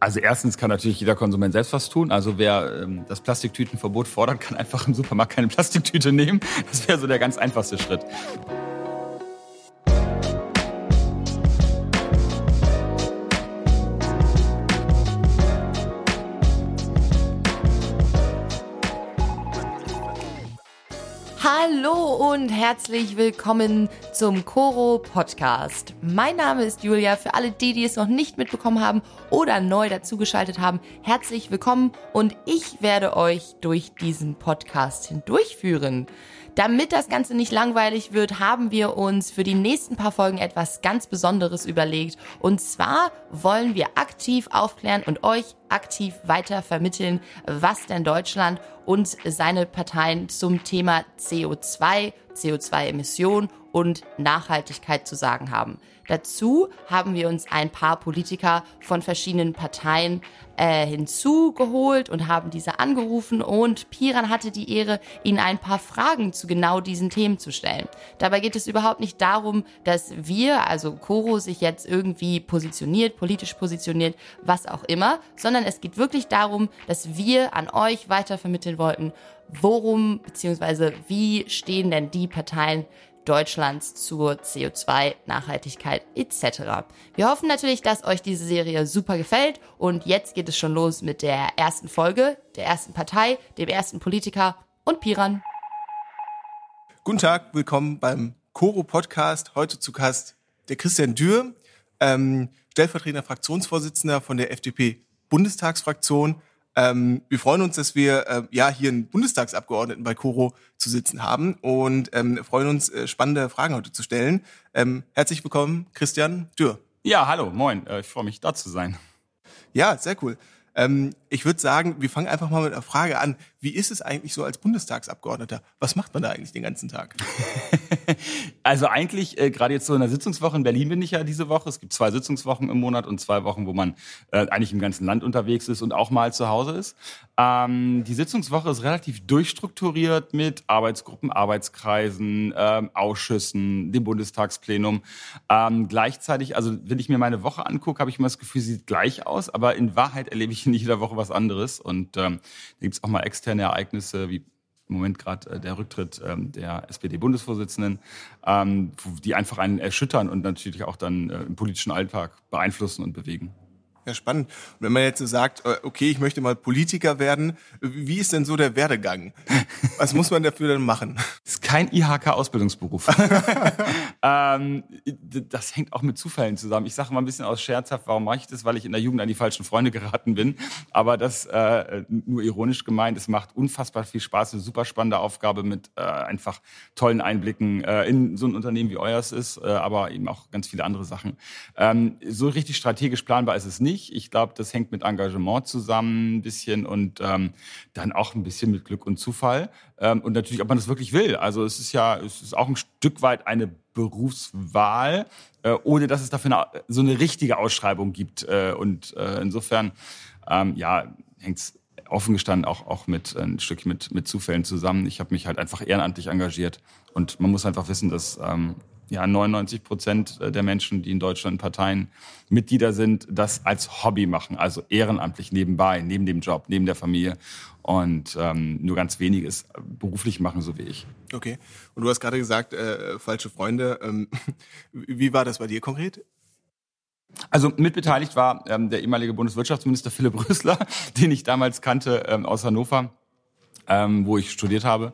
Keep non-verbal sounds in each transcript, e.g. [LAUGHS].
Also erstens kann natürlich jeder Konsument selbst was tun. Also wer ähm, das Plastiktütenverbot fordert, kann einfach im Supermarkt keine Plastiktüte nehmen. Das wäre so der ganz einfachste Schritt. Und herzlich willkommen zum Coro Podcast. Mein Name ist Julia. Für alle die, die es noch nicht mitbekommen haben oder neu dazugeschaltet haben, herzlich willkommen und ich werde euch durch diesen Podcast hindurchführen. Damit das Ganze nicht langweilig wird, haben wir uns für die nächsten paar Folgen etwas ganz Besonderes überlegt. Und zwar wollen wir aktiv aufklären und euch aktiv weiter vermitteln, was denn Deutschland und seine Parteien zum Thema CO2, CO2-Emission und Nachhaltigkeit zu sagen haben. Dazu haben wir uns ein paar Politiker von verschiedenen Parteien äh, hinzugeholt und haben diese angerufen und Piran hatte die Ehre, ihnen ein paar Fragen zu genau diesen Themen zu stellen. Dabei geht es überhaupt nicht darum, dass wir, also Coro, sich jetzt irgendwie positioniert, politisch positioniert, was auch immer, sondern es geht wirklich darum, dass wir an euch weitervermitteln wollten, worum bzw. wie stehen denn die Parteien Deutschlands zur CO2-Nachhaltigkeit etc. Wir hoffen natürlich, dass euch diese Serie super gefällt und jetzt geht es schon los mit der ersten Folge, der ersten Partei, dem ersten Politiker und Piran. Guten Tag, willkommen beim Coro Podcast. Heute zu Gast der Christian Dürr, ähm, stellvertretender Fraktionsvorsitzender von der FDP Bundestagsfraktion. Ähm, wir freuen uns, dass wir äh, ja hier einen Bundestagsabgeordneten bei Coro zu sitzen haben und ähm, freuen uns, äh, spannende Fragen heute zu stellen. Ähm, herzlich willkommen, Christian Dürr. Ja, hallo, moin. Äh, ich freue mich, da zu sein. Ja, sehr cool. Ähm, ich würde sagen, wir fangen einfach mal mit einer Frage an. Wie ist es eigentlich so als Bundestagsabgeordneter? Was macht man da eigentlich den ganzen Tag? [LAUGHS] also eigentlich, äh, gerade jetzt so in der Sitzungswoche, in Berlin bin ich ja diese Woche. Es gibt zwei Sitzungswochen im Monat und zwei Wochen, wo man äh, eigentlich im ganzen Land unterwegs ist und auch mal zu Hause ist. Ähm, die Sitzungswoche ist relativ durchstrukturiert mit Arbeitsgruppen, Arbeitskreisen, ähm, Ausschüssen, dem Bundestagsplenum. Ähm, gleichzeitig, also wenn ich mir meine Woche angucke, habe ich immer das Gefühl, sie sieht gleich aus, aber in Wahrheit erlebe ich [LAUGHS] in jeder Woche was anderes. Und ähm, da gibt es auch mal externe Ereignisse wie im Moment gerade äh, der Rücktritt ähm, der SPD-Bundesvorsitzenden, ähm, die einfach einen erschüttern und natürlich auch dann äh, im politischen Alltag beeinflussen und bewegen. Ja, spannend. Und wenn man jetzt so sagt, äh, okay, ich möchte mal Politiker werden, wie ist denn so der Werdegang? Was muss man dafür dann machen? Das ist kein IHK-Ausbildungsberuf. [LAUGHS] ähm, das hängt auch mit Zufällen zusammen. Ich sage mal ein bisschen aus scherzhaft, warum mache ich das? Weil ich in der Jugend an die falschen Freunde geraten bin. Aber das äh, nur ironisch gemeint. Es macht unfassbar viel Spaß, eine super spannende Aufgabe mit äh, einfach tollen Einblicken äh, in so ein Unternehmen wie euers ist, äh, aber eben auch ganz viele andere Sachen. Ähm, so richtig strategisch planbar ist es nicht nicht. Ich glaube, das hängt mit Engagement zusammen ein bisschen und ähm, dann auch ein bisschen mit Glück und Zufall. Ähm, und natürlich, ob man das wirklich will. Also es ist ja, es ist auch ein Stück weit eine Berufswahl, äh, ohne dass es dafür eine, so eine richtige Ausschreibung gibt. Äh, und äh, insofern, ähm, ja, hängt es offen gestanden auch, auch mit ein Stück mit, mit Zufällen zusammen. Ich habe mich halt einfach ehrenamtlich engagiert. Und man muss einfach wissen, dass ähm, ja, 99 Prozent der Menschen, die in Deutschland in Parteien Mitglieder sind, das als Hobby machen, also ehrenamtlich nebenbei, neben dem Job, neben der Familie und ähm, nur ganz wenige es beruflich machen, so wie ich. Okay. Und du hast gerade gesagt, äh, falsche Freunde. Ähm, [LAUGHS] wie war das bei dir konkret? Also mitbeteiligt war ähm, der ehemalige Bundeswirtschaftsminister Philipp Rösler, [LAUGHS] den ich damals kannte ähm, aus Hannover, ähm, wo ich studiert habe.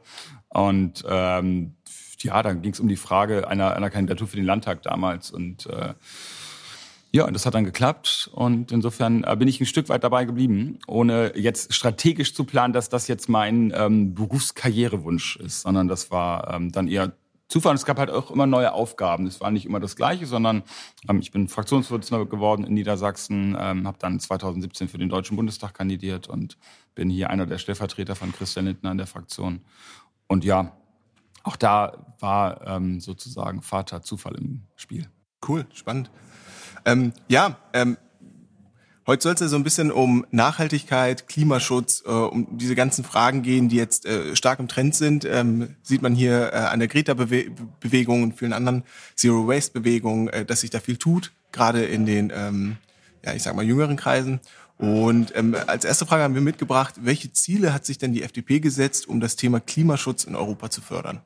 Und ähm, ja, dann ging es um die Frage einer, einer Kandidatur für den Landtag damals. Und äh, ja, das hat dann geklappt. Und insofern äh, bin ich ein Stück weit dabei geblieben, ohne jetzt strategisch zu planen, dass das jetzt mein ähm, Berufskarrierewunsch ist, sondern das war ähm, dann eher Zufall. Und es gab halt auch immer neue Aufgaben. Es war nicht immer das Gleiche, sondern ähm, ich bin Fraktionsvorsitzender geworden in Niedersachsen, ähm, habe dann 2017 für den Deutschen Bundestag kandidiert und bin hier einer der Stellvertreter von Christian Lindner in der Fraktion. Und ja, auch da war ähm, sozusagen Vater Zufall im Spiel. Cool, spannend. Ähm, ja, ähm, heute soll es ja so ein bisschen um Nachhaltigkeit, Klimaschutz, äh, um diese ganzen Fragen gehen, die jetzt äh, stark im Trend sind. Ähm, sieht man hier äh, an der Greta-Bewegung und vielen anderen Zero-Waste-Bewegungen, äh, dass sich da viel tut, gerade in den ähm, ja, ich sag mal, jüngeren Kreisen. Und ähm, als erste Frage haben wir mitgebracht, welche Ziele hat sich denn die FDP gesetzt, um das Thema Klimaschutz in Europa zu fördern?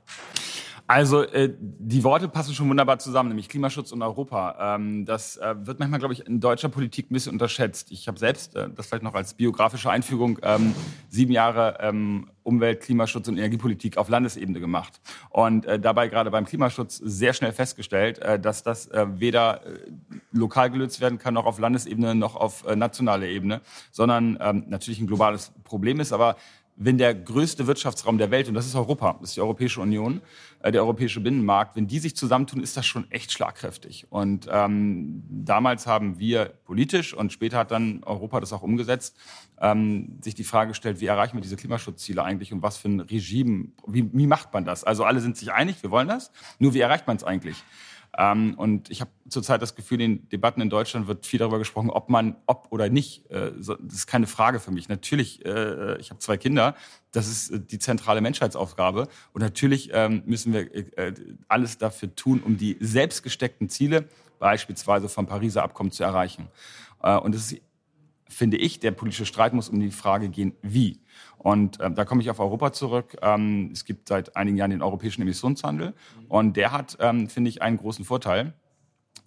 Also äh, die Worte passen schon wunderbar zusammen, nämlich Klimaschutz und Europa. Ähm, das äh, wird manchmal, glaube ich, in deutscher Politik ein bisschen unterschätzt. Ich habe selbst, äh, das vielleicht noch als biografische Einfügung, ähm, sieben Jahre ähm, Umwelt, Klimaschutz und Energiepolitik auf Landesebene gemacht. Und äh, dabei gerade beim Klimaschutz sehr schnell festgestellt, äh, dass das äh, weder äh, lokal gelöst werden kann, noch auf Landesebene, noch auf äh, nationaler Ebene, sondern ähm, natürlich ein globales Problem ist, aber wenn der größte Wirtschaftsraum der Welt, und das ist Europa, das ist die Europäische Union, äh, der europäische Binnenmarkt, wenn die sich zusammentun, ist das schon echt schlagkräftig. Und ähm, damals haben wir politisch und später hat dann Europa das auch umgesetzt, ähm, sich die Frage gestellt, wie erreichen wir diese Klimaschutzziele eigentlich und was für ein Regime, wie, wie macht man das? Also alle sind sich einig, wir wollen das, nur wie erreicht man es eigentlich? Ähm, und ich habe zurzeit das Gefühl, in den Debatten in Deutschland wird viel darüber gesprochen, ob man, ob oder nicht. Äh, das ist keine Frage für mich. Natürlich, äh, ich habe zwei Kinder, das ist äh, die zentrale Menschheitsaufgabe. Und natürlich ähm, müssen wir äh, alles dafür tun, um die selbst gesteckten Ziele, beispielsweise vom Pariser Abkommen, zu erreichen. Äh, und das ist finde ich, der politische Streit muss um die Frage gehen, wie. Und äh, da komme ich auf Europa zurück. Ähm, es gibt seit einigen Jahren den europäischen Emissionshandel und der hat, ähm, finde ich, einen großen Vorteil.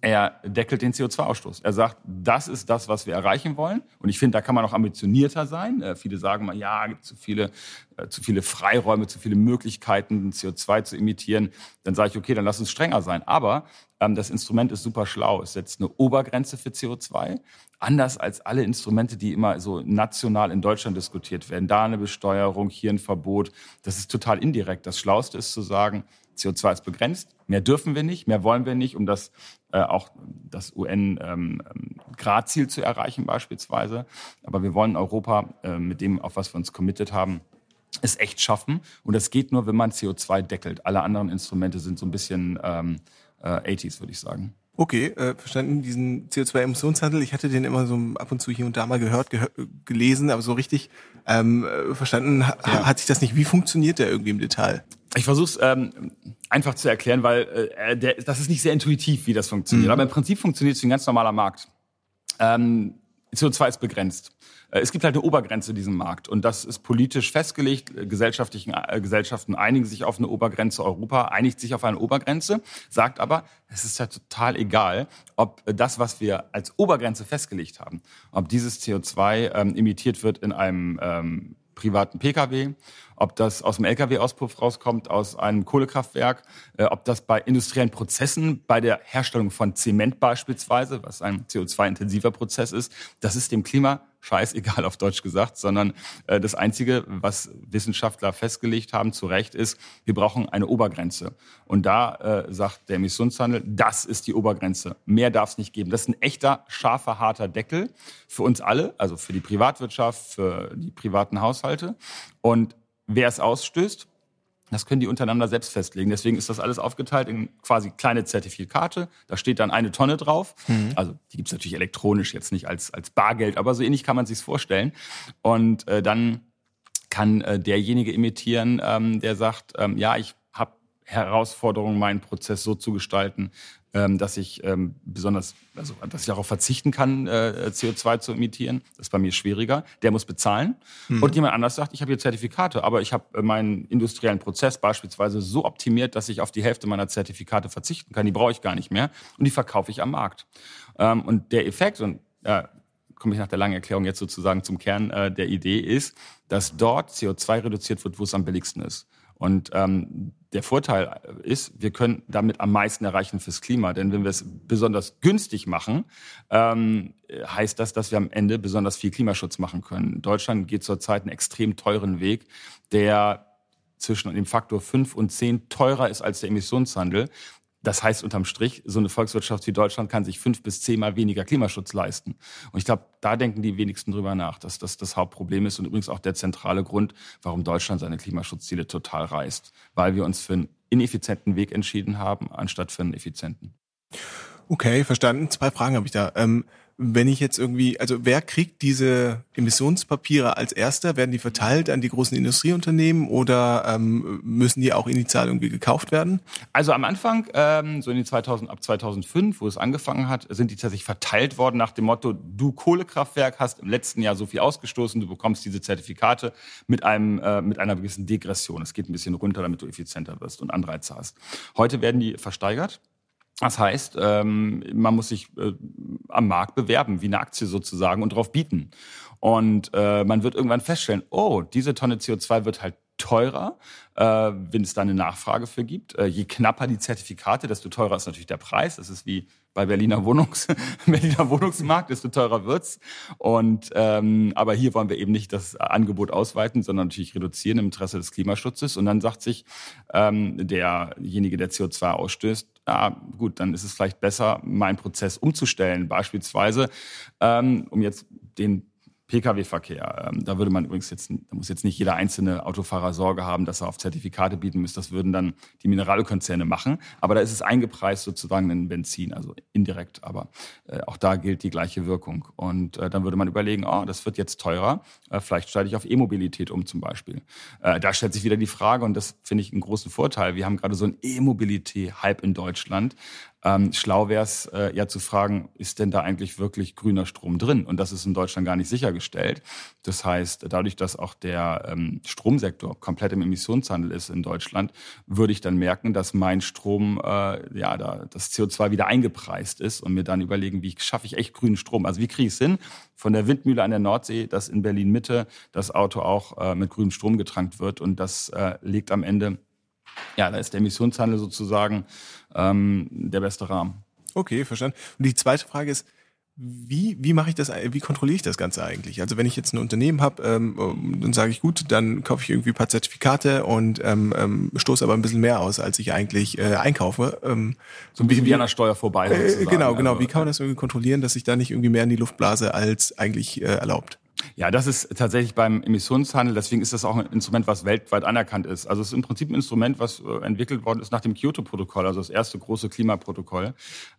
Er deckelt den CO2-Ausstoß. Er sagt, das ist das, was wir erreichen wollen. Und ich finde, da kann man auch ambitionierter sein. Äh, viele sagen mal, ja, gibt zu viele, äh, zu viele Freiräume, zu viele Möglichkeiten, CO2 zu emittieren. Dann sage ich, okay, dann lass uns strenger sein. Aber ähm, das Instrument ist super schlau. Es setzt eine Obergrenze für CO2 anders als alle Instrumente, die immer so national in Deutschland diskutiert werden. Da eine Besteuerung, hier ein Verbot. Das ist total indirekt. Das Schlauste ist zu sagen, CO2 ist begrenzt, mehr dürfen wir nicht, mehr wollen wir nicht, um das äh, auch das UN-Gradziel ähm, zu erreichen beispielsweise. Aber wir wollen Europa äh, mit dem, auf was wir uns committed haben, es echt schaffen. Und das geht nur, wenn man CO2 deckelt. Alle anderen Instrumente sind so ein bisschen ähm, äh, 80s, würde ich sagen. Okay, äh, verstanden, diesen CO2-Emissionshandel. Ich hatte den immer so ab und zu hier und da mal gehört, gehör, gelesen, aber so richtig ähm, äh, verstanden ja. hat sich das nicht. Wie funktioniert der irgendwie im Detail? Ich versuche es ähm, einfach zu erklären, weil äh, der, das ist nicht sehr intuitiv, wie das funktioniert. Mhm. Aber im Prinzip funktioniert es wie ein ganz normaler Markt. Ähm, CO2 ist begrenzt. Äh, es gibt halt eine Obergrenze in diesem Markt und das ist politisch festgelegt. Äh, gesellschaftlichen, äh, Gesellschaften einigen sich auf eine Obergrenze. Europa einigt sich auf eine Obergrenze, sagt aber, es ist ja total egal, ob das, was wir als Obergrenze festgelegt haben, ob dieses CO2 ähm, emittiert wird in einem ähm, privaten Pkw, ob das aus dem Lkw-Auspuff rauskommt, aus einem Kohlekraftwerk, äh, ob das bei industriellen Prozessen, bei der Herstellung von Zement beispielsweise, was ein CO2-intensiver Prozess ist, das ist dem Klima scheißegal auf Deutsch gesagt, sondern äh, das Einzige, was Wissenschaftler festgelegt haben, zu Recht, ist, wir brauchen eine Obergrenze. Und da äh, sagt der Emissionshandel, das ist die Obergrenze. Mehr darf es nicht geben. Das ist ein echter, scharfer, harter Deckel für uns alle, also für die Privatwirtschaft, für die privaten Haushalte. Und wer es ausstößt, das können die untereinander selbst festlegen. Deswegen ist das alles aufgeteilt in quasi kleine Zertifikate. Da steht dann eine Tonne drauf. Mhm. Also die gibt's natürlich elektronisch, jetzt nicht als, als Bargeld, aber so ähnlich kann man sich's vorstellen. Und äh, dann kann äh, derjenige imitieren, ähm, der sagt, ähm, ja, ich habe Herausforderungen, meinen Prozess so zu gestalten, ähm, dass ich ähm, besonders, also dass ich darauf verzichten kann, äh, CO2 zu emittieren. Das ist bei mir schwieriger. Der muss bezahlen. Mhm. Und jemand anders sagt, ich habe hier Zertifikate, aber ich habe äh, meinen industriellen Prozess beispielsweise so optimiert, dass ich auf die Hälfte meiner Zertifikate verzichten kann. Die brauche ich gar nicht mehr und die verkaufe ich am Markt. Ähm, und der Effekt, und äh, komme ich nach der langen Erklärung jetzt sozusagen zum Kern äh, der Idee, ist, dass dort CO2 reduziert wird, wo es am billigsten ist. Und ähm, der Vorteil ist, wir können damit am meisten erreichen fürs Klima. Denn wenn wir es besonders günstig machen, ähm, heißt das, dass wir am Ende besonders viel Klimaschutz machen können. Deutschland geht zurzeit einen extrem teuren Weg, der zwischen dem Faktor 5 und 10 teurer ist als der Emissionshandel. Das heißt unterm Strich, so eine Volkswirtschaft wie Deutschland kann sich fünf bis zehnmal weniger Klimaschutz leisten. Und ich glaube, da denken die wenigsten drüber nach, dass das das Hauptproblem ist und übrigens auch der zentrale Grund, warum Deutschland seine Klimaschutzziele total reißt. Weil wir uns für einen ineffizienten Weg entschieden haben, anstatt für einen effizienten. Okay, verstanden. Zwei Fragen habe ich da. Ähm, wenn ich jetzt irgendwie, also wer kriegt diese Emissionspapiere als erster? Werden die verteilt an die großen Industrieunternehmen oder ähm, müssen die auch initial irgendwie gekauft werden? Also am Anfang, ähm, so in die 2000, ab 2005, wo es angefangen hat, sind die tatsächlich verteilt worden nach dem Motto, du Kohlekraftwerk hast im letzten Jahr so viel ausgestoßen, du bekommst diese Zertifikate mit einem, äh, mit einer gewissen Degression. Es geht ein bisschen runter, damit du effizienter wirst und Anreize hast. Heute werden die versteigert. Das heißt, ähm, man muss sich äh, am Markt bewerben, wie eine Aktie sozusagen, und darauf bieten. Und äh, man wird irgendwann feststellen, oh, diese Tonne CO2 wird halt teurer, äh, wenn es da eine Nachfrage für gibt. Äh, je knapper die Zertifikate, desto teurer ist natürlich der Preis. Das ist wie bei Berliner, Wohnungs [LAUGHS] Berliner Wohnungsmarkt, desto teurer wird's. Und ähm, aber hier wollen wir eben nicht das Angebot ausweiten, sondern natürlich reduzieren im Interesse des Klimaschutzes. Und dann sagt sich ähm, derjenige, der CO2 ausstößt, ja, gut, dann ist es vielleicht besser, meinen Prozess umzustellen. Beispielsweise, ähm, um jetzt den Pkw-Verkehr. Ähm, da würde man übrigens jetzt, da muss jetzt nicht jeder einzelne Autofahrer Sorge haben, dass er auf Zertifikate bieten muss. Das würden dann die Mineralölkonzerne machen. Aber da ist es eingepreist sozusagen in Benzin, also indirekt. Aber äh, auch da gilt die gleiche Wirkung. Und äh, dann würde man überlegen, oh, das wird jetzt teurer. Äh, vielleicht steige ich auf E-Mobilität um zum Beispiel. Äh, da stellt sich wieder die Frage, und das finde ich einen großen Vorteil. Wir haben gerade so einen E-Mobility-Hype in Deutschland. Ähm, schlau wäre es äh, ja zu fragen, ist denn da eigentlich wirklich grüner Strom drin? Und das ist in Deutschland gar nicht sichergestellt. Das heißt, dadurch, dass auch der ähm, Stromsektor komplett im Emissionshandel ist in Deutschland, würde ich dann merken, dass mein Strom, äh, ja, da das CO2 wieder eingepreist ist und mir dann überlegen, wie schaffe ich echt grünen Strom? Also wie kriege ich es hin, von der Windmühle an der Nordsee, dass in Berlin Mitte das Auto auch äh, mit grünem Strom getrankt wird und das äh, legt am Ende ja, da ist der Emissionshandel sozusagen ähm, der beste Rahmen. Okay, verstanden. Und die zweite Frage ist, wie, wie mache ich das, wie kontrolliere ich das Ganze eigentlich? Also wenn ich jetzt ein Unternehmen habe, ähm, dann sage ich gut, dann kaufe ich irgendwie ein paar Zertifikate und ähm, ähm, stoße aber ein bisschen mehr aus, als ich eigentlich äh, einkaufe. Ähm, so ein bisschen wie an der Steuer vorbei. Äh, genau, genau. Also, wie kann man das irgendwie kontrollieren, dass ich da nicht irgendwie mehr in die Luft blase, als eigentlich äh, erlaubt? Ja, das ist tatsächlich beim Emissionshandel, deswegen ist das auch ein Instrument, was weltweit anerkannt ist. Also es ist im Prinzip ein Instrument, was äh, entwickelt worden ist nach dem Kyoto-Protokoll, also das erste große Klimaprotokoll.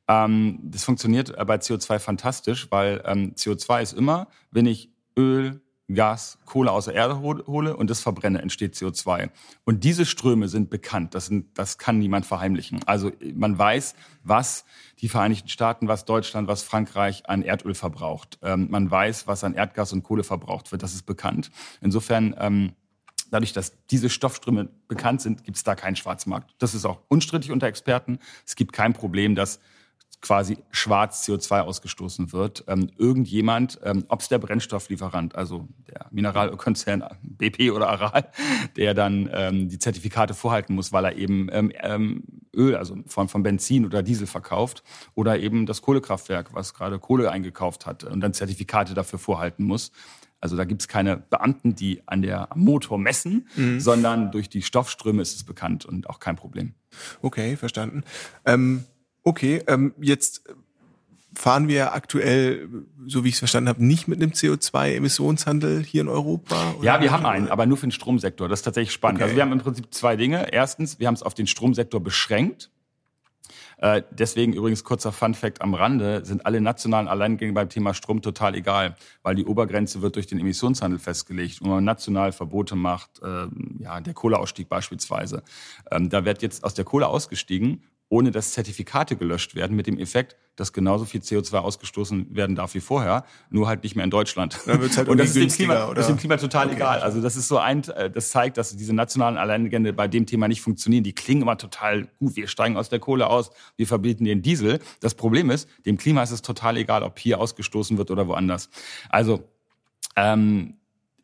Ähm, das funktioniert bei CO2 fantastisch, weil ähm, CO2 ist immer, wenn ich Öl, Gas, Kohle aus der Erde hole und das verbrenne, entsteht CO2. Und diese Ströme sind bekannt. Das, sind, das kann niemand verheimlichen. Also man weiß, was die Vereinigten Staaten, was Deutschland, was Frankreich an Erdöl verbraucht. Ähm, man weiß, was an Erdgas und Kohle verbraucht wird. Das ist bekannt. Insofern ähm, dadurch, dass diese Stoffströme bekannt sind, gibt es da keinen Schwarzmarkt. Das ist auch unstrittig unter Experten. Es gibt kein Problem, dass quasi schwarz CO2 ausgestoßen wird. Ähm, irgendjemand, ähm, ob es der Brennstofflieferant, also der Mineralkonzern BP oder Aral, der dann ähm, die Zertifikate vorhalten muss, weil er eben ähm, ähm, Öl, also von, von Benzin oder Diesel verkauft, oder eben das Kohlekraftwerk, was gerade Kohle eingekauft hat und dann Zertifikate dafür vorhalten muss. Also da gibt es keine Beamten, die an der am Motor messen, mhm. sondern durch die Stoffströme ist es bekannt und auch kein Problem. Okay, verstanden. Ähm Okay, ähm, jetzt fahren wir aktuell, so wie ich es verstanden habe, nicht mit einem CO2-Emissionshandel hier in Europa? Oder? Ja, wir haben einen, aber nur für den Stromsektor. Das ist tatsächlich spannend. Okay. Also wir haben im Prinzip zwei Dinge. Erstens, wir haben es auf den Stromsektor beschränkt. Äh, deswegen übrigens kurzer Fun-Fact am Rande, sind alle nationalen Alleingänge beim Thema Strom total egal, weil die Obergrenze wird durch den Emissionshandel festgelegt. Und wenn man national Verbote macht, äh, ja, der Kohleausstieg beispielsweise, ähm, da wird jetzt aus der Kohle ausgestiegen ohne dass Zertifikate gelöscht werden, mit dem Effekt, dass genauso viel CO2 ausgestoßen werden darf wie vorher, nur halt nicht mehr in Deutschland. Dann wird's halt [LAUGHS] und das ist, dem Klima, oder? das ist dem Klima total okay. egal. Also das ist so ein, äh, das zeigt, dass diese nationalen Alleingänge bei dem Thema nicht funktionieren. Die klingen immer total gut. Wir steigen aus der Kohle aus, wir verbieten den Diesel. Das Problem ist, dem Klima ist es total egal, ob hier ausgestoßen wird oder woanders. Also ähm,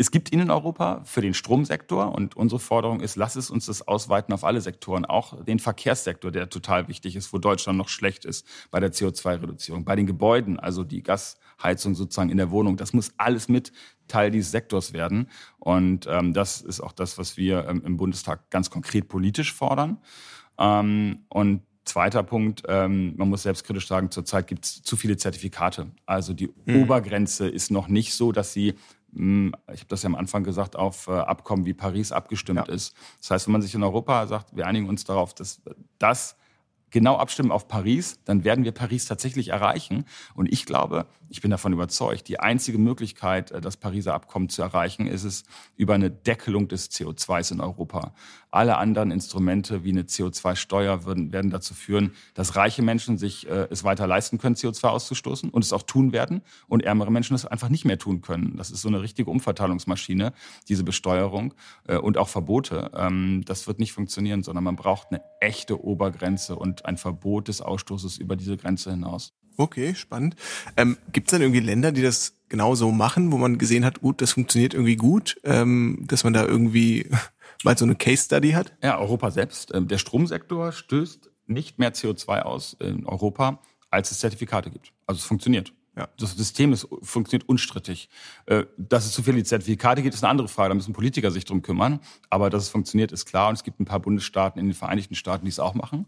es gibt ihn in Europa für den Stromsektor und unsere Forderung ist, lass es uns das ausweiten auf alle Sektoren, auch den Verkehrssektor, der total wichtig ist, wo Deutschland noch schlecht ist bei der CO2-Reduzierung, bei den Gebäuden, also die Gasheizung sozusagen in der Wohnung. Das muss alles mit Teil dieses Sektors werden und ähm, das ist auch das, was wir ähm, im Bundestag ganz konkret politisch fordern. Ähm, und Zweiter Punkt, ähm, man muss selbstkritisch sagen, zurzeit gibt es zu viele Zertifikate. Also die mhm. Obergrenze ist noch nicht so, dass sie ich habe das ja am Anfang gesagt, auf äh, Abkommen wie Paris abgestimmt ja. ist. Das heißt, wenn man sich in Europa sagt, wir einigen uns darauf, dass das genau abstimmen auf Paris, dann werden wir Paris tatsächlich erreichen. Und ich glaube, ich bin davon überzeugt, die einzige Möglichkeit, äh, das Pariser Abkommen zu erreichen, ist es über eine Deckelung des CO2s in Europa. Alle anderen Instrumente wie eine CO2-Steuer würden, werden dazu führen, dass reiche Menschen sich äh, es weiter leisten können, CO2 auszustoßen und es auch tun werden und ärmere Menschen es einfach nicht mehr tun können. Das ist so eine richtige Umverteilungsmaschine, diese Besteuerung äh, und auch Verbote. Ähm, das wird nicht funktionieren, sondern man braucht eine echte Obergrenze und ein Verbot des Ausstoßes über diese Grenze hinaus. Okay, spannend. Ähm, Gibt es dann irgendwie Länder, die das genauso machen, wo man gesehen hat, gut, das funktioniert irgendwie gut, ähm, dass man da irgendwie mal so eine Case Study hat? Ja, Europa selbst. Ähm, der Stromsektor stößt nicht mehr CO2 aus in Europa, als es Zertifikate gibt. Also es funktioniert. Ja. Das System ist, funktioniert unstrittig. Äh, dass es zu viele Zertifikate gibt, ist eine andere Frage. Da müssen Politiker sich drum kümmern. Aber dass es funktioniert, ist klar. Und es gibt ein paar Bundesstaaten in den Vereinigten Staaten, die es auch machen.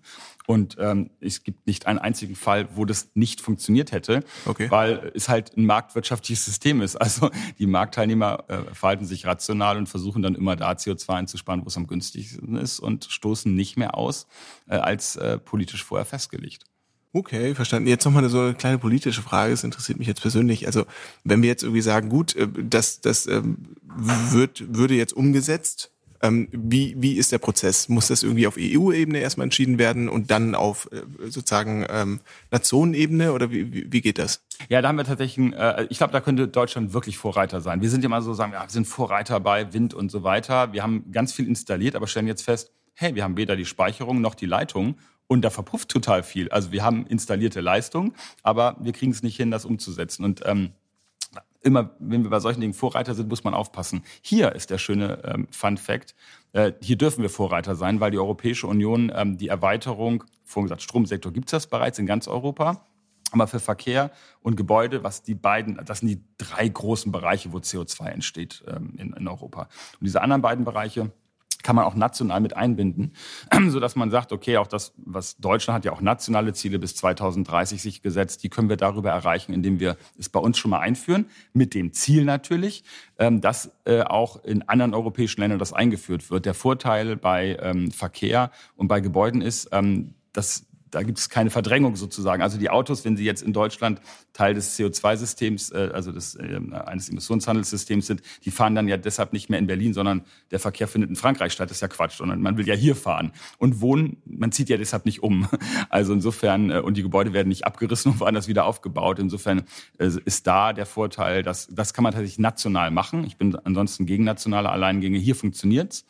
Und ähm, es gibt nicht einen einzigen Fall, wo das nicht funktioniert hätte, okay. weil es halt ein marktwirtschaftliches System ist. [LAUGHS] Also die Marktteilnehmer äh, verhalten sich rational und versuchen dann immer da CO2 einzusparen, wo es am günstigsten ist und stoßen nicht mehr aus äh, als äh, politisch vorher festgelegt. Okay, verstanden. Jetzt nochmal so eine kleine politische Frage, das interessiert mich jetzt persönlich. Also wenn wir jetzt irgendwie sagen, gut, äh, das, das ähm, wird, würde jetzt umgesetzt, ähm, wie, wie ist der Prozess? Muss das irgendwie auf EU-Ebene erstmal entschieden werden und dann auf äh, sozusagen ähm, Nationenebene oder wie, wie geht das? Ja, da haben wir tatsächlich, äh, ich glaube, da könnte Deutschland wirklich Vorreiter sein. Wir sind ja mal so, sagen wir, wir sind Vorreiter bei Wind und so weiter. Wir haben ganz viel installiert, aber stellen jetzt fest, hey, wir haben weder die Speicherung noch die Leitung und da verpufft total viel. Also wir haben installierte Leistung, aber wir kriegen es nicht hin, das umzusetzen. Und ähm, immer, wenn wir bei solchen Dingen Vorreiter sind, muss man aufpassen. Hier ist der schöne ähm, Fun Fact. Äh, hier dürfen wir Vorreiter sein, weil die Europäische Union ähm, die Erweiterung, vorhin gesagt, Stromsektor gibt es das bereits in ganz Europa. Aber für Verkehr und Gebäude, was die beiden, das sind die drei großen Bereiche, wo CO2 entsteht ähm, in, in Europa. Und diese anderen beiden Bereiche, kann man auch national mit einbinden, [CLEARS THROAT] so dass man sagt, okay, auch das, was Deutschland hat ja auch nationale Ziele bis 2030 sich gesetzt, die können wir darüber erreichen, indem wir es bei uns schon mal einführen, mit dem Ziel natürlich, ähm, dass äh, auch in anderen europäischen Ländern das eingeführt wird. Der Vorteil bei ähm, Verkehr und bei Gebäuden ist, ähm, dass da gibt es keine Verdrängung sozusagen. Also die Autos, wenn sie jetzt in Deutschland Teil des CO2-Systems, äh, also des, äh, eines Emissionshandelssystems sind, die fahren dann ja deshalb nicht mehr in Berlin, sondern der Verkehr findet in Frankreich statt. Das ist ja Quatsch, sondern man will ja hier fahren. Und wohnen, man zieht ja deshalb nicht um. [LAUGHS] Also insofern, äh, und die Gebäude werden nicht abgerissen und woanders wieder aufgebaut. Insofern äh, ist da der Vorteil, dass das kann man tatsächlich national machen. Ich bin ansonsten gegen nationale Alleingänge. Hier funktioniert's.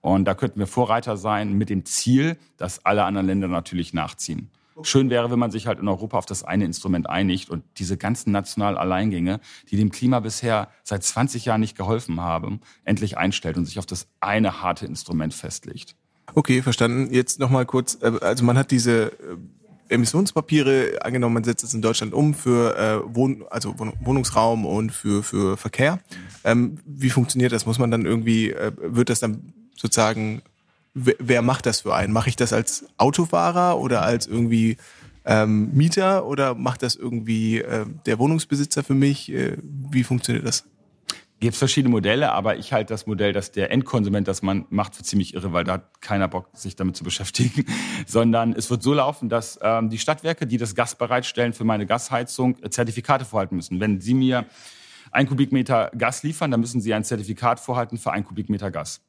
Und da könnten wir Vorreiter sein mit dem Ziel, dass alle anderen Länder natürlich nachziehen. Schön wäre, wenn man sich halt in Europa auf das eine Instrument einigt und diese ganzen nationalen Alleingänge, die dem Klima bisher seit 20 Jahren nicht geholfen haben, endlich einstellt und sich auf das eine harte Instrument festlegt. Okay, verstanden. Jetzt nochmal kurz, äh, also man hat diese äh, Emissionspapiere, angenommen, man setzt es in Deutschland um für äh, Wohn also Wohnungsraum und für, für Verkehr. Ähm, wie funktioniert das? Muss man dann irgendwie, äh, wird das dann sozusagen, wer macht das für einen? Mache ich das als Autofahrer oder als irgendwie ähm, Mieter oder macht das irgendwie äh, der Wohnungsbesitzer für mich? Äh, wie funktioniert das? Gibt es verschiedene Modelle, aber ich halte das Modell, dass der Endkonsument das man macht, für ziemlich irre, weil da hat keiner Bock, sich damit zu beschäftigen. [LAUGHS] Sondern es wird so laufen, dass ähm, die Stadtwerke, die das Gas bereitstellen für meine Gasheizung, Zertifikate vorhalten müssen. Wenn sie mir ein Kubikmeter Gas liefern, dann müssen sie ein Zertifikat vorhalten für ein Kubikmeter Gas.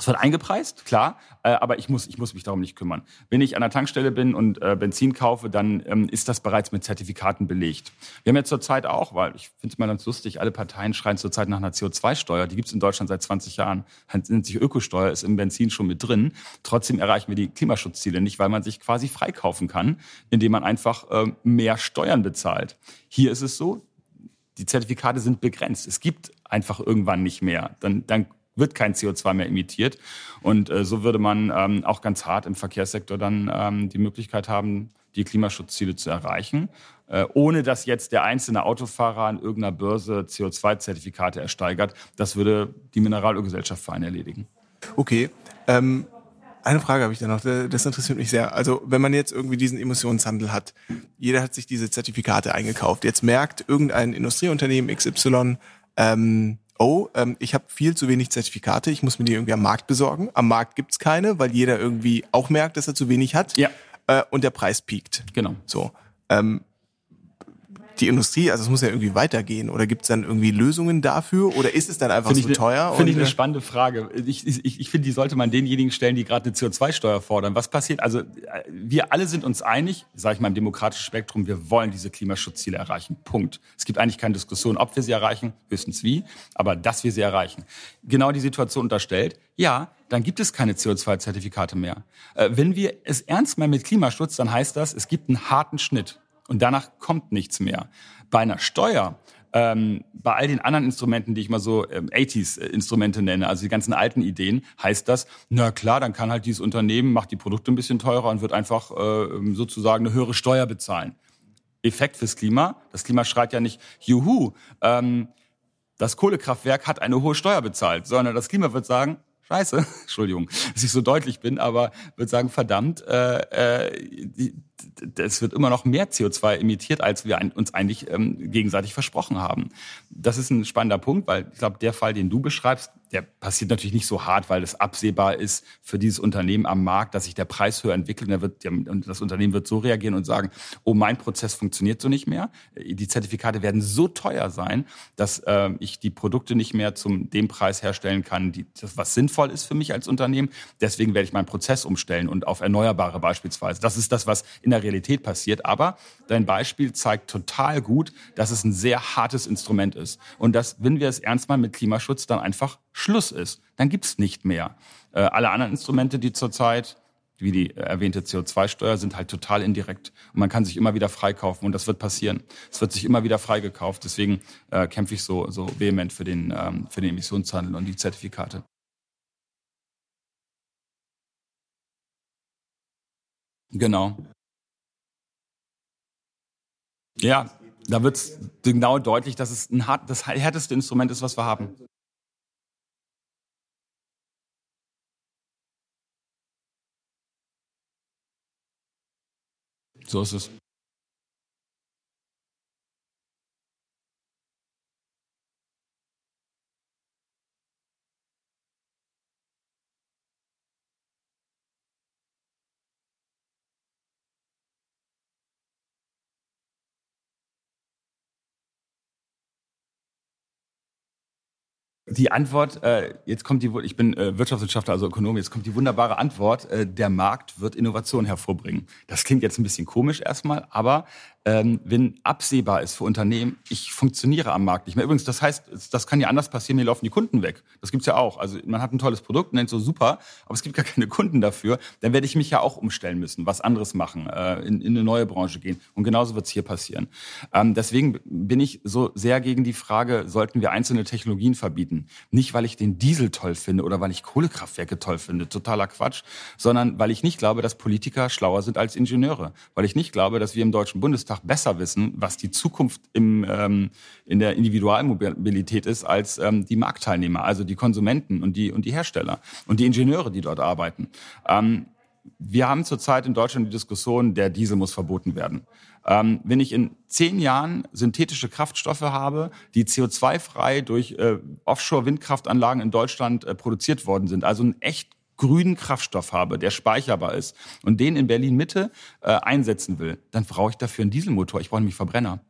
Es wird eingepreist, klar, äh, aber ich muss, ich muss mich darum nicht kümmern. Wenn ich an der Tankstelle bin und äh, Benzin kaufe, dann ähm, ist das bereits mit Zertifikaten belegt. Wir haben ja zurzeit auch, weil ich finde es mal ganz lustig, alle Parteien schreien zurzeit nach einer CO2-Steuer. Die gibt es in Deutschland seit 20 Jahren. Nennt sich Ökosteuer, ist im Benzin schon mit drin. Trotzdem erreichen wir die Klimaschutzziele nicht, weil man sich quasi freikaufen kann, indem man einfach äh, mehr Steuern bezahlt. Hier ist es so, die Zertifikate sind begrenzt. Es gibt einfach irgendwann nicht mehr. Dann, dann wird kein CO2 mehr emittiert. Und äh, so würde man ähm, auch ganz hart im Verkehrssektor dann ähm, die Möglichkeit haben, die Klimaschutzziele zu erreichen, äh, ohne dass jetzt der einzelne Autofahrer an irgendeiner Börse CO2-Zertifikate ersteigert. Das würde die Mineralölgesellschaft für einen erledigen. Okay. Ähm eine Frage habe ich da noch, das interessiert mich sehr. Also wenn man jetzt irgendwie diesen Emissionshandel hat, jeder hat sich diese Zertifikate eingekauft, jetzt merkt irgendein Industrieunternehmen XY, ähm, oh, ähm, ich habe viel zu wenig Zertifikate, ich muss mir die irgendwie am Markt besorgen. Am Markt gibt's keine, weil jeder irgendwie auch merkt, dass er zu wenig hat. Ja. äh, und der Preis piekt. Genau. So. Ähm, die Industrie, also es muss ja irgendwie weitergehen. Oder gibt es dann irgendwie Lösungen dafür? Oder ist es dann einfach Find so ich teuer? Ne, Finde ich eine äh, spannende Frage. Ich, ich, ich finde, die sollte man denjenigen stellen, die gerade eine CO2-Steuer fordern. Was passiert? Also äh, wir alle sind uns einig, sage ich mal im demokratischen Spektrum, wir wollen diese Klimaschutzziele erreichen. Punkt. Es gibt eigentlich keine Diskussion, ob wir sie erreichen, höchstens wie, aber dass wir sie erreichen. Genau die Situation unterstellt, ja, dann gibt es keine CO2-Zertifikate mehr. Äh, wenn wir es ernst meinen mit Klimaschutz, dann heißt das, es gibt einen harten Schnitt und danach kommt nichts mehr. Bei einer Steuer, ähm, bei all den anderen Instrumenten, die ich mal so ähm, 80s-Instrumente nenne, also die ganzen alten Ideen, heißt das, na klar, dann kann halt dieses Unternehmen, macht die Produkte ein bisschen teurer und wird einfach äh, sozusagen eine höhere Steuer bezahlen. Effekt fürs Klima, das Klima schreit ja nicht, juhu, ähm, das Kohlekraftwerk hat eine hohe Steuer bezahlt, sondern das Klima wird sagen, Scheiße, [LAUGHS] Entschuldigung, dass ich so deutlich bin, aber wird sagen, verdammt, äh, äh, es wird immer noch mehr CO2 emittiert, als wir uns eigentlich ähm, gegenseitig versprochen haben. Das ist ein spannender Punkt, weil ich glaube, der Fall, den du beschreibst, der passiert natürlich nicht so hart, weil es absehbar ist für dieses Unternehmen am Markt, dass sich der Preis höher entwickelt und, wird, und das Unternehmen wird so reagieren und sagen, oh, mein Prozess funktioniert so nicht mehr. Die Zertifikate werden so teuer sein, dass äh, ich die Produkte nicht mehr zum dem Preis herstellen kann, die, das, was sinnvoll ist für mich als Unternehmen. Deswegen werde ich meinen Prozess umstellen und auf Erneuerbare beispielsweise. Das ist das, was in der Realität passiert. Aber dein Beispiel zeigt total gut, dass es ein sehr hartes Instrument ist. Und dass, wenn wir es ernst meinen mit Klimaschutz, dann einfach Schluss ist. Dann gibt's nicht mehr. Äh, alle anderen Instrumente, die zurzeit wie die erwähnte CO2-Steuer, sind halt total indirekt. Und man kann sich immer wieder freikaufen und das wird passieren. Es wird sich immer wieder freigekauft. Deswegen äh, kämpfe ich so, so vehement für den, ähm, für den Emissionshandel und die Zertifikate. Genau. Ja, da wird es genau deutlich, dass es ein hart, das härteste Instrument ist, was wir haben. So ist es. Die Antwort, äh, jetzt kommt die, ich bin äh, Wirtschaftswissenschaftler, also Ökonom, jetzt kommt die wunderbare Antwort, äh, der Markt wird Innovation hervorbringen. Das klingt jetzt ein bisschen komisch erstmal, aber ähm, wenn absehbar ist für Unternehmen, ich funktioniere am Markt nicht mehr. Übrigens, das heißt, das kann ja anders passieren, mir laufen die Kunden weg. Das gibt's ja auch. Also man hat ein tolles Produkt und so super, aber es gibt gar keine Kunden dafür. Dann werde ich mich ja auch umstellen müssen, was anderes machen, äh, in, in eine neue Branche gehen. Und genauso wird's hier passieren. Ähm, deswegen bin ich so sehr gegen die Frage, sollten wir einzelne Technologien verbieten? Nicht, weil ich den Diesel toll finde oder weil ich Kohlekraftwerke toll finde, totaler Quatsch, sondern weil ich nicht glaube, dass Politiker schlauer sind als Ingenieure. Weil ich nicht glaube, dass wir im Deutschen Bundestag besser wissen, was die Zukunft im, ähm, in der Individualmobilität ist, als ähm, die Marktteilnehmer, also die Konsumenten und die, und die Hersteller und die Ingenieure, die dort arbeiten. Ähm, wir haben zurzeit in Deutschland die Diskussion, der Diesel muss verboten werden. Ähm, wenn ich in zehn Jahren synthetische Kraftstoffe habe, die CO2-frei durch äh, Offshore-Windkraftanlagen in Deutschland äh, produziert worden sind, also ein echt grünen Kraftstoff habe, der speicherbar ist und den in Berlin Mitte äh, einsetzen will, dann brauche ich dafür einen Dieselmotor. Ich brauche nämlich Verbrenner.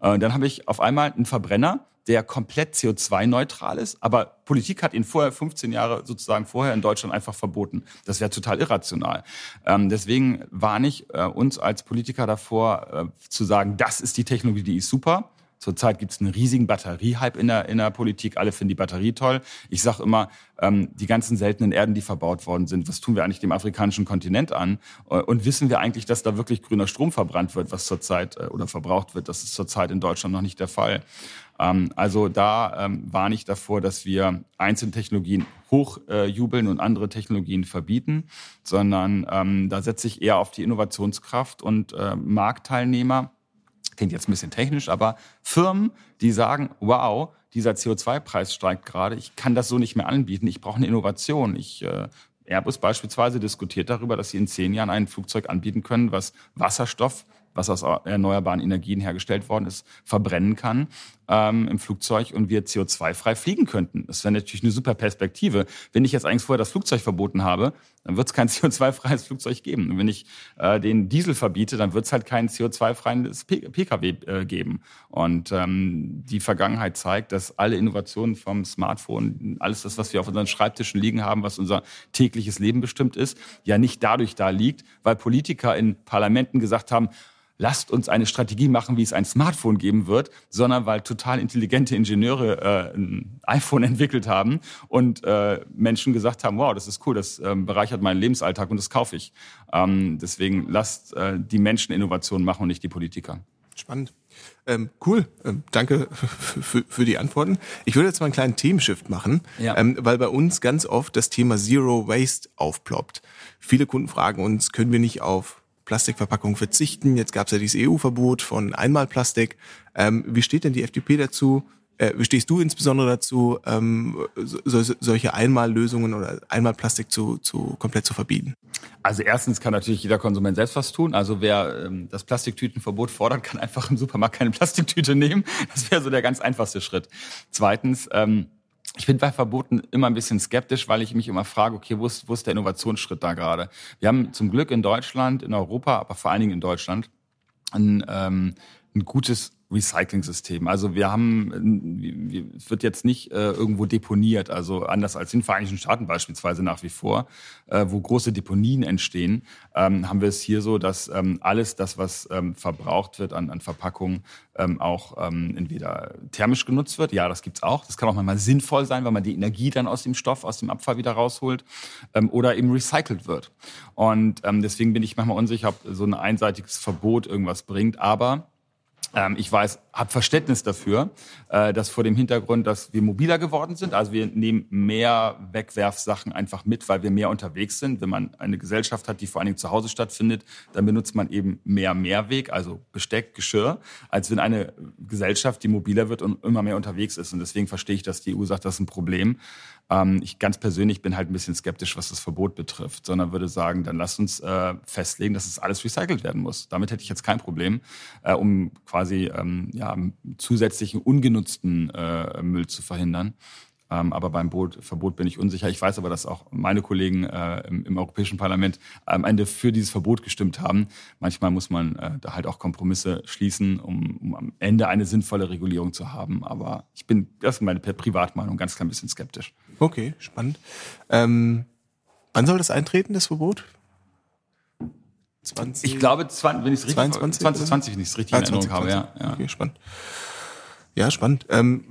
Äh, dann habe ich auf einmal einen Verbrenner, der komplett CO2-neutral ist, aber Politik hat ihn vorher 15 Jahre sozusagen vorher in Deutschland einfach verboten. Das wäre total irrational. Ähm, deswegen warne ich äh, uns als Politiker davor, äh, zu sagen, das ist die Technologie, die ist super Zurzeit gibt es einen riesigen Batteriehype in der, in der Politik. Alle finden die Batterie toll. Ich sage immer, ähm, die ganzen seltenen Erden, die verbaut worden sind, was tun wir eigentlich dem afrikanischen Kontinent an? Äh, und wissen wir eigentlich, dass da wirklich grüner Strom verbrannt wird, was zurzeit äh, oder verbraucht wird? Das ist zurzeit in Deutschland noch nicht der Fall. Ähm, also da ähm, warne ich davor, dass wir einzelne Technologien hochjubeln äh, und andere Technologien verbieten, sondern ähm, da setze ich eher auf die Innovationskraft und äh, Marktteilnehmer klingt jetzt ein bisschen technisch, aber Firmen, die sagen, wow, dieser CO2-Preis steigt gerade, ich kann das so nicht mehr anbieten, ich brauche eine Innovation. Ich, äh, Airbus beispielsweise diskutiert darüber, dass sie in zehn Jahren ein Flugzeug anbieten können, was Wasserstoff, was aus erneuerbaren Energien hergestellt worden ist, verbrennen kann ähm, im Flugzeug und wir CO2-frei fliegen könnten. Das wäre natürlich eine super Perspektive. Wenn ich jetzt eigentlich vorher das Flugzeug verboten habe, dann wird es kein [LAUGHS] CO2-freies Flugzeug geben. Und wenn ich äh, den Diesel verbiete, dann wird es halt kein CO2-freies Pkw äh, geben. Und ähm, die Vergangenheit zeigt, dass alle Innovationen vom Smartphone, alles das, was wir auf unseren Schreibtischen liegen haben, was unser tägliches Leben bestimmt ist, ja nicht dadurch da liegt, weil Politiker in Parlamenten gesagt haben, lasst uns eine Strategie machen, wie es ein Smartphone geben wird, sondern weil total intelligente Ingenieure äh, ein iPhone [LAUGHS] entwickelt haben und äh, Menschen gesagt haben, wow, das ist cool, das äh, bereichert meinen Lebensalltag und das kaufe ich. Ähm, deswegen lasst äh, die Menschen Innovationen machen und nicht die Politiker. Spannend. Ähm, cool, ähm, danke für, für die Antworten. Ich würde jetzt mal einen kleinen Themenshift machen, ja. ähm, weil bei uns ganz oft das Thema Zero Waste aufploppt. Viele Kunden fragen uns, können wir nicht auf Plastikverpackung verzichten. Jetzt gab es ja dieses EU-Verbot von Einmalplastik. Ähm, wie steht denn die FDP dazu? Äh, wie stehst du insbesondere dazu, ähm, so, solche Einmallösungen oder Einmalplastik zu, zu komplett zu verbieten? Also erstens kann natürlich jeder Konsument selbst was tun. Also wer ähm, das Plastiktütenverbot fordert, kann einfach im Supermarkt keine Plastiktüte nehmen. Das wäre so der ganz einfachste Schritt. Zweitens, ähm, ich bin bei Verboten immer ein bisschen skeptisch, weil ich mich immer frage, okay, wo ist, wo ist der Innovationsschritt da gerade? Wir haben zum Glück in Deutschland, in Europa, aber vor allen Dingen in Deutschland ein, ähm, ein gutes Recycling-System. Also wir haben, es wird jetzt nicht äh, irgendwo deponiert, also anders als in den Vereinigten Staaten beispielsweise nach wie vor, äh, wo große Deponien entstehen, ähm, haben wir es hier so, dass ähm, alles das, was ähm, verbraucht wird an, an Verpackungen, ähm, auch ähm, entweder thermisch genutzt wird. Ja, das gibt's auch. Das kann auch manchmal sinnvoll sein, weil man die Energie dann aus dem Stoff, aus dem Abfall wieder rausholt ähm, oder eben recycelt wird. Und deswegen bin ich manchmal unsicher, ob so ein einseitiges Verbot irgendwas bringt. Aber ich weiß, habe Verständnis dafür, äh, dass vor dem Hintergrund, dass wir mobiler geworden sind, also wir nehmen mehr Wegwerfsachen einfach mit, weil wir mehr unterwegs sind. Wenn man eine Gesellschaft hat, die vor allen Dingen zu Hause stattfindet, dann benutzt man eben mehr Mehrweg, also Besteck, Geschirr, als wenn eine Gesellschaft, die mobiler wird und immer mehr unterwegs ist. Und deswegen verstehe ich, dass die EU sagt, das ist ein Problem. Ähm, ich ganz persönlich bin halt ein bisschen skeptisch, was das Verbot betrifft, sondern würde sagen, dann lass uns äh, festlegen, dass es alles recycelt werden muss. Damit hätte ich jetzt kein Problem, äh, um quasi ähm, ja, zusätzlichen ungenutzten äh, Müll zu verhindern. Ähm, aber beim Boot, Verbot bin ich unsicher. Ich weiß aber, dass auch meine Kollegen äh, im, im, Europäischen Parlament am Ende für dieses Verbot gestimmt haben. Manchmal muss man äh, da halt auch Kompromisse schließen, um, um, am Ende eine sinnvolle Regulierung zu haben. Aber ich bin, das ist meine Privatmeinung, ganz klein bisschen skeptisch. Okay, spannend. Ähm, wann soll das eintreten, das Verbot? 20, ich glaube, 20, wenn ich es richtig 22, 2020, wenn ich es richtig ah, in Erinnerung 20, habe. Ja, ja. Okay, spannend. Ja, spannend. Ähm,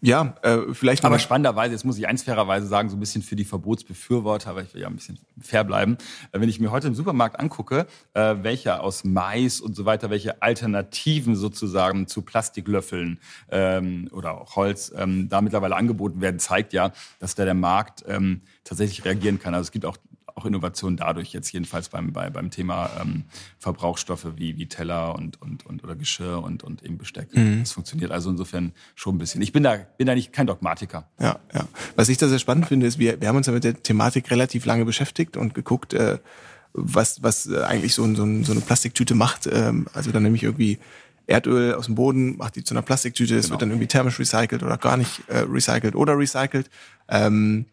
ja, äh, vielleicht. Aber spannenderweise, jetzt muss ich eins fairerweise sagen, so ein bisschen für die Verbotsbefürworter, weil ich will ja ein bisschen fair bleiben. Äh, wenn ich mir heute im Supermarkt angucke, äh, welche aus Mais und so weiter, welche Alternativen sozusagen zu Plastiklöffeln ähm, oder auch Holz ähm, da mittlerweile angeboten werden, zeigt ja, dass da der Markt ähm, tatsächlich reagieren kann. Also es gibt auch auch Innovationen dadurch jetzt jedenfalls beim, bei, beim Thema ähm, Verbrauchsstoffe wie, wie Teller und, und, und oder Geschirr und, und eben Besteck. Mhm. Das funktioniert also insofern schon ein bisschen. Ich bin da, bin da nicht kein Dogmatiker. Ja, ja. Was ich da sehr spannend finde, ist, wir, wir haben uns ja mit der Thematik relativ lange beschäftigt und geguckt, äh, was, was äh, eigentlich so, so, so eine Plastiktüte macht. Ähm, also dann nämlich irgendwie Erdöl aus dem Boden, macht die zu einer Plastiktüte, es genau. wird dann irgendwie thermisch recycelt oder gar nicht äh, recycelt oder recycelt. Ähm,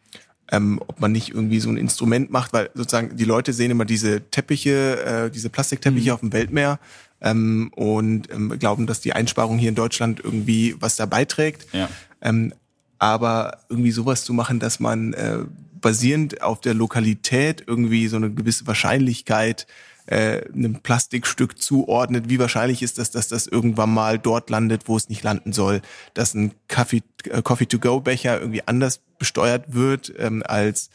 ähm, ob man nicht irgendwie so ein Instrument macht, weil sozusagen die Leute sehen immer diese Teppiche, äh, diese Plastikteppiche mhm. auf dem Weltmeer ähm, und ähm, glauben, dass die Einsparung hier in Deutschland irgendwie was da beiträgt. Ja. Ähm, aber irgendwie sowas zu machen, dass man äh, basierend auf der Lokalität irgendwie so eine gewisse Wahrscheinlichkeit äh, einem Plastikstück zuordnet, wie wahrscheinlich ist das, dass das irgendwann mal dort landet, wo es nicht landen soll, dass ein äh, Coffee-to-go-Becher irgendwie anders besteuert wird ähm, als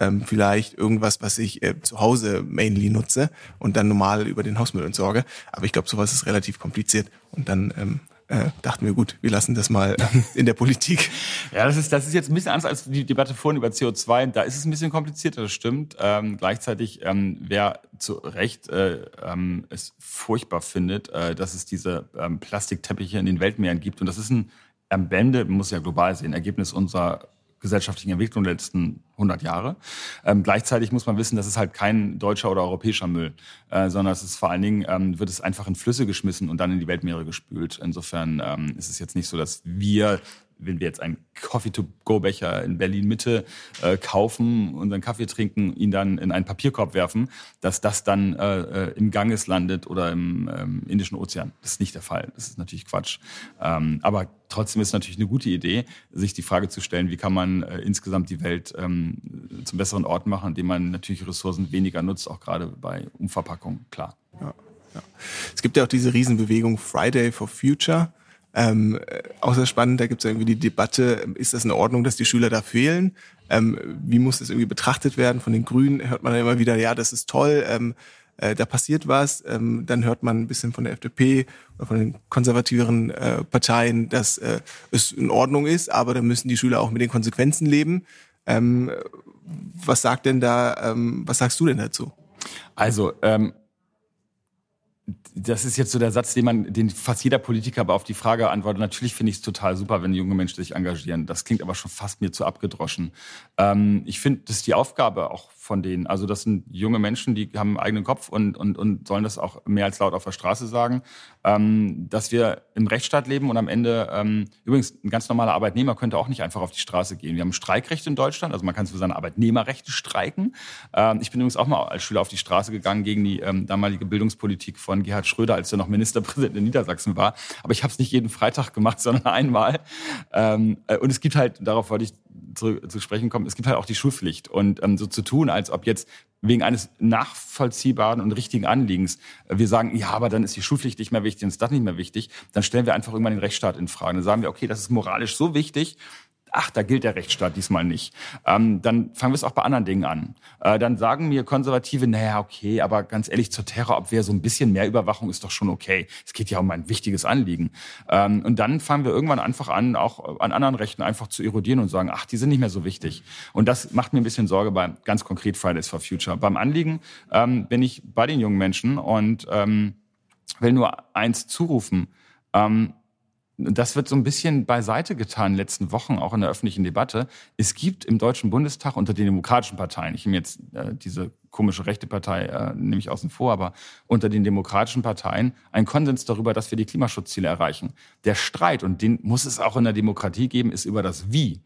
ähm, vielleicht irgendwas, was ich äh, zu Hause mainly nutze und dann normal über den Hausmüll entsorge. Aber ich glaube, sowas ist relativ kompliziert und dann ähm, äh, dachten wir, gut, wir lassen das mal in der Politik. [LAUGHS] Ja, das ist, das ist jetzt ein bisschen anders als die Debatte vorhin über CO2. Da ist es ein bisschen komplizierter, das stimmt. Ähm, gleichzeitig, ähm, wer zu Recht äh, ähm, es furchtbar findet, äh, dass es diese ähm, Plastikteppiche in den Weltmeeren gibt. Und das ist ein am Ende, muss ja global sehen, Ergebnis unserer gesellschaftlichen Entwicklung der letzten 100 Jahre. Ähm, gleichzeitig muss man wissen, das ist halt kein deutscher oder europäischer Müll, äh, sondern es ist vor allen Dingen, ähm, wird es einfach in Flüsse geschmissen und dann in die Weltmeere gespült. Insofern ähm, ist es jetzt nicht so, dass wir wenn wir jetzt einen Coffee-to-go-Becher in Berlin-Mitte äh, kaufen, unseren Kaffee trinken, ihn dann in einen Papierkorb werfen, dass das dann äh, äh, im Ganges landet oder im ähm, Indischen Ozean. Das ist nicht der Fall. Das ist natürlich Quatsch. Ähm, aber trotzdem ist es natürlich eine gute Idee, sich die Frage zu stellen, wie kann man äh, insgesamt die Welt ähm, zum besseren Ort machen, indem man natürlich Ressourcen weniger nutzt, auch gerade bei Umverpackung, klar. Ja, ja. Es gibt ja auch diese Riesenbewegung Friday for Future ähm, außer spannend, da gibt es irgendwie die Debatte, ist das in Ordnung, dass die Schüler da fehlen? Ähm, wie muss das irgendwie betrachtet werden? Von den Grünen hört man dann immer wieder, ja, das ist toll, ähm, äh, da passiert was. Ähm, dann hört man ein bisschen von der FDP oder von den konservativeren äh, Parteien, dass äh, es in Ordnung ist, aber da müssen die Schüler auch mit den Konsequenzen leben. Ähm, was sagt denn da, ähm, was sagst du denn dazu? Also, ähm, das ist jetzt so der Satz, den man, den fast jeder Politiker aber auf die Frage antwortet. Natürlich finde ich es total super, wenn junge Menschen sich engagieren. Das klingt aber schon fast mir zu abgedroschen. Ähm, ich finde, das ist die Aufgabe auch von denen. Also das sind junge Menschen, die haben einen eigenen Kopf und, und, und sollen das auch mehr als laut auf der Straße sagen. Ähm, dass wir im Rechtsstaat leben und am Ende, ähm, übrigens, ein ganz normaler Arbeitnehmer könnte auch nicht einfach auf die Straße gehen. Wir haben Streikrecht in Deutschland, also man kann für seine Arbeitnehmerrechte streiken. Ähm, ich bin übrigens auch mal als Schüler auf die Straße gegangen gegen die ähm, damalige Bildungspolitik von Gerhard Schröder, als er noch Ministerpräsident in Niedersachsen war. Aber ich habe es nicht jeden Freitag gemacht, [LAUGHS] sondern einmal. Ähm, äh, und es gibt halt, darauf wollte ich zu, zu sprechen kommen, es gibt halt auch die Schulpflicht. Und ähm, so zu tun, als ob jetzt wegen eines nachvollziehbaren und richtigen Anliegens äh, wir sagen, ja, aber dann ist die Schulpflicht nicht mehr wichtig und ist das nicht mehr wichtig, dann stellen wir einfach irgendwann den Rechtsstaat in Frage. Dann sagen wir, okay, das ist moralisch so wichtig, ach, da gilt der Rechtsstaat diesmal nicht. Ähm, dann fangen wir es auch bei anderen Dingen an. Äh, dann sagen mir Konservative, naja, okay, aber ganz ehrlich, zur Terrorabwehr so ein bisschen mehr Überwachung ist doch schon okay. Es geht ja um ein wichtiges Anliegen. Ähm, und dann fangen wir irgendwann einfach an, auch an anderen Rechten einfach zu erodieren und sagen, ach, die sind nicht mehr so wichtig. Und das macht mir ein bisschen Sorge bei ganz konkret Fridays for Future. Beim Anliegen ähm, bin ich bei den jungen Menschen und ähm, will nur eins zurufen. Das wird so ein bisschen beiseite getan in den letzten Wochen, auch in der öffentlichen Debatte. Es gibt im Deutschen Bundestag unter den demokratischen Parteien, ich nehme jetzt äh, diese komische rechte Partei äh, nehme ich außen vor, aber unter den demokratischen Parteien ein Konsens darüber, dass wir die Klimaschutzziele erreichen. Der Streit, und den muss es auch in der Demokratie geben, ist über das Wie.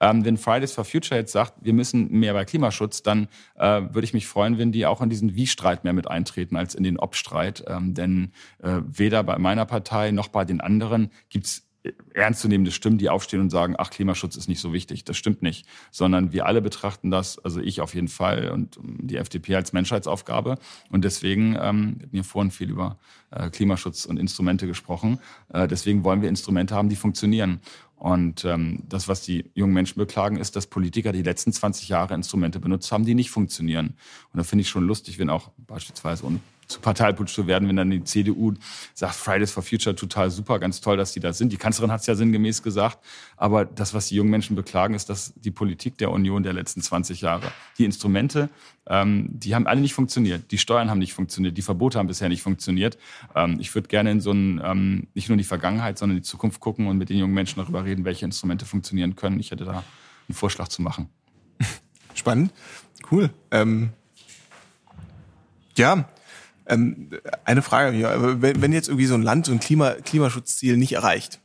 Ähm, wenn Fridays for Future jetzt sagt, wir müssen mehr bei Klimaschutz, dann äh, würde ich mich freuen, wenn die auch in diesen Wie-Streit mehr mit eintreten als in den Ob-Streit. Ähm, denn äh, weder bei meiner Partei noch bei den anderen gibt's ernstzunehmende Stimmen, die aufstehen und sagen, ach, Klimaschutz ist nicht so wichtig. Das stimmt nicht. Sondern wir alle betrachten das, also ich auf jeden Fall und die FDP als Menschheitsaufgabe. Und deswegen, ähm, wir hatten hier vorhin viel über äh, Klimaschutz und Instrumente gesprochen. Äh, deswegen wollen wir Instrumente haben, die funktionieren. Und ähm, das, was die jungen Menschen beklagen, ist, dass Politiker die letzten 20 Jahre Instrumente benutzt haben, die nicht funktionieren. Und da finde ich schon lustig, wenn auch beispielsweise ohne zu Parteiputsch zu werden, wenn dann die CDU sagt, Fridays for Future total super, ganz toll, dass die da sind. Die Kanzlerin hat es ja sinngemäß gesagt. Aber das, was die jungen Menschen beklagen, ist, dass die Politik der Union der letzten 20 Jahre, die Instrumente, ähm, die haben alle nicht funktioniert. Die Steuern haben nicht funktioniert, die Verbote haben bisher nicht funktioniert. Ähm, ich würde gerne in so ein, ähm, nicht nur in die Vergangenheit, sondern in die Zukunft gucken und mit den jungen Menschen darüber reden, welche Instrumente funktionieren können. Ich hätte da einen Vorschlag zu machen. Spannend. Cool. Ähm, ja, ähm, eine Frage, wenn jetzt irgendwie so ein Land so ein Klima, Klimaschutzziel nicht erreicht,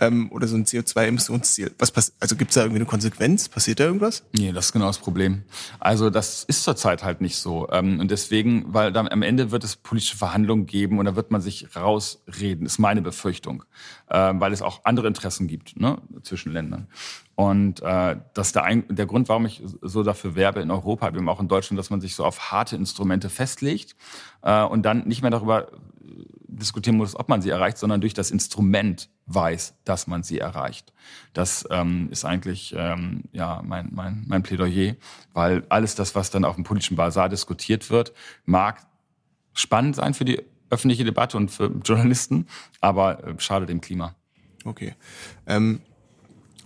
ähm, oder so ein CO2-Emissionsziel. Was passiert? Also gibt es da irgendwie eine Konsequenz? Passiert da irgendwas? Nee, das ist genau das Problem. Also das ist zurzeit halt nicht so. Ähm, und deswegen, weil dann am Ende wird es politische Verhandlungen geben und da wird man sich rausreden, ist meine Befürchtung. Ähm, weil es auch andere Interessen gibt ne, zwischen Ländern. Und äh, das ist der, ein, der Grund, warum ich so dafür werbe in Europa, eben auch in Deutschland, dass man sich so auf harte Instrumente festlegt äh, und dann nicht mehr darüber diskutieren muss, ob man sie erreicht, sondern durch das Instrument weiß, dass man sie erreicht. Das ähm, ist eigentlich ähm, ja mein, mein, mein Plädoyer, weil alles das, was dann auf dem politischen Basar diskutiert wird, mag spannend sein für die öffentliche Debatte und für Journalisten, aber äh, schadet dem Klima. Okay. Ähm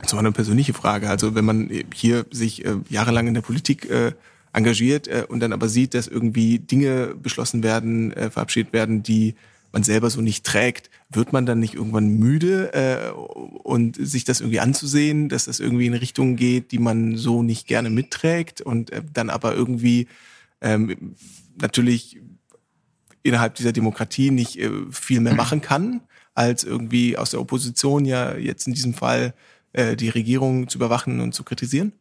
das war eine persönliche Frage. Also wenn man hier sich äh, jahrelang in der Politik äh, engagiert äh, und dann aber sieht, dass irgendwie Dinge beschlossen werden, äh, verabschiedet werden, die man selber so nicht trägt, wird man dann nicht irgendwann müde äh, und sich das irgendwie anzusehen, dass das irgendwie in Richtung geht, die man so nicht gerne mitträgt und äh, dann aber irgendwie ähm, natürlich innerhalb dieser Demokratie nicht äh, viel mehr [CLEARS THROAT] machen kann, als irgendwie aus der Opposition ja jetzt in diesem Fall äh, die Regierung zu überwachen und zu kritisieren?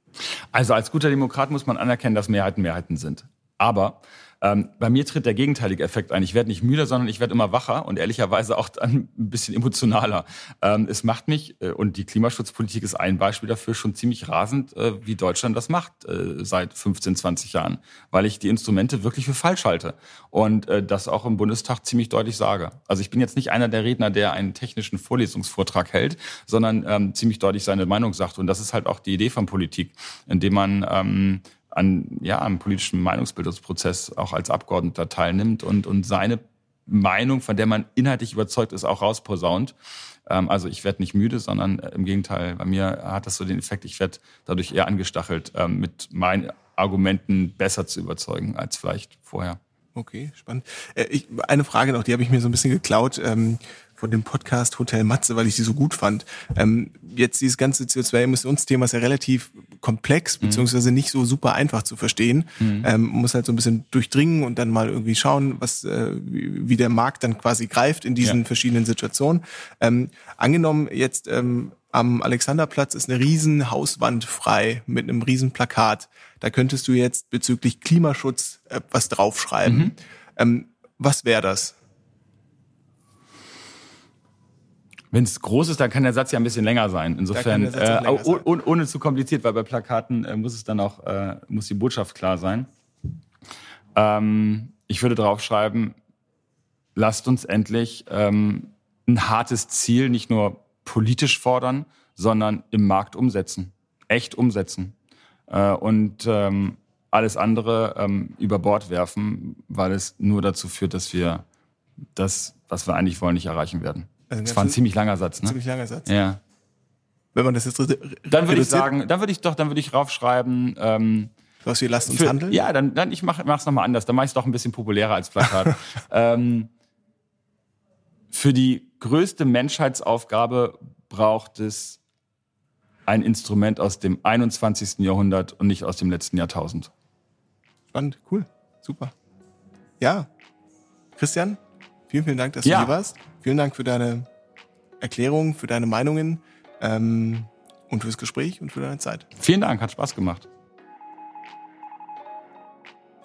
Also als guter Demokrat muss man anerkennen, dass Mehrheiten Mehrheiten sind. Aber ähm, bei mir tritt der gegenteilige Effekt ein. Ich werde nicht müder, sondern ich werde immer wacher und ehrlicherweise auch dann [LAUGHS] ein bisschen emotionaler. Ähm, es macht mich, äh, und die Klimaschutzpolitik ist ein Beispiel dafür, schon ziemlich rasend, äh, wie Deutschland das macht äh, seit 15, 20 Jahren, weil ich die Instrumente wirklich für falsch halte und äh, das auch im Bundestag ziemlich deutlich sage. Also ich bin jetzt nicht einer der Redner, der einen technischen Vorlesungsvortrag hält, sondern ähm, ziemlich deutlich seine Meinung sagt. Und das ist halt auch die Idee von Politik, indem man ähm, an ja, am politischen Meinungsbildungsprozess auch als Abgeordneter teilnimmt und, und seine Meinung, von der man inhaltlich überzeugt ist, auch rausposaunt. Ähm, also ich werde nicht müde, sondern äh, im Gegenteil, bei mir hat das so den Effekt, ich werde dadurch eher angestachelt, ähm, mit meinen Argumenten besser zu überzeugen als vielleicht vorher. Okay, spannend. Äh, ich, eine Frage noch, die habe ich mir so ein bisschen geklaut. Ähm, von dem Podcast Hotel Matze, weil ich sie so gut fand. Ähm, jetzt dieses ganze CO2-Emissionsthema ist ja relativ komplex, mhm. beziehungsweise nicht so super einfach zu verstehen. Mhm. Ähm, muss halt so ein bisschen durchdringen und dann mal irgendwie schauen, was, äh, wie, wie der Markt dann quasi greift in diesen ja. verschiedenen Situationen. Ähm, angenommen jetzt ähm, am Alexanderplatz ist eine riesen Hauswand frei mit einem riesen Plakat. Da könntest du jetzt bezüglich Klimaschutz äh, was draufschreiben. Mhm. Ähm, was wäre das? Wenn es groß ist, dann kann der Satz ja ein bisschen länger sein. Insofern, äh, länger sein. ohne, ohne zu kompliziert, weil bei Plakaten äh, muss es dann auch, äh, muss die Botschaft klar sein. Ähm, ich würde draufschreiben, lasst uns endlich ähm, ein hartes Ziel nicht nur politisch fordern, sondern im Markt umsetzen. Echt umsetzen. Äh, und ähm, alles andere ähm, über Bord werfen, weil es nur dazu führt, dass wir das, was wir eigentlich wollen, nicht erreichen werden. Also das war ein ziemlich langer Satz, ne? Ziemlich langer Satz. Ja. Wenn man das jetzt Dann würde ich sagen, dann würde ich doch, dann würde ich raufschreiben, ähm, was wir lasst uns für, handeln? Ja, dann, dann ich mache es nochmal anders. Dann mache ich es doch ein bisschen populärer als Plakat. [LAUGHS] ähm, für die größte Menschheitsaufgabe braucht es ein Instrument aus dem 21. Jahrhundert und nicht aus dem letzten Jahrtausend. Spannend, cool, super. Ja, Christian, vielen, vielen Dank, dass du ja. hier warst. Vielen Dank für deine Erklärung, für deine Meinungen ähm, und fürs Gespräch und für deine Zeit. Vielen Dank, hat Spaß gemacht.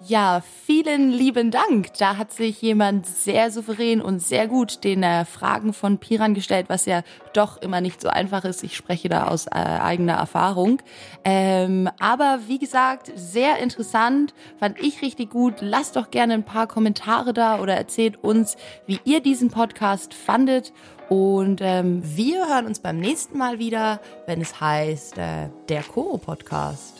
Ja, vielen lieben Dank. Da hat sich jemand sehr souverän und sehr gut den äh, Fragen von Piran gestellt, was ja doch immer nicht so einfach ist. Ich spreche da aus äh, eigener Erfahrung. Ähm, aber wie gesagt, sehr interessant, fand ich richtig gut. Lasst doch gerne ein paar Kommentare da oder erzählt uns, wie ihr diesen Podcast fandet. Und ähm, wir hören uns beim nächsten Mal wieder, wenn es heißt äh, der Koro Podcast.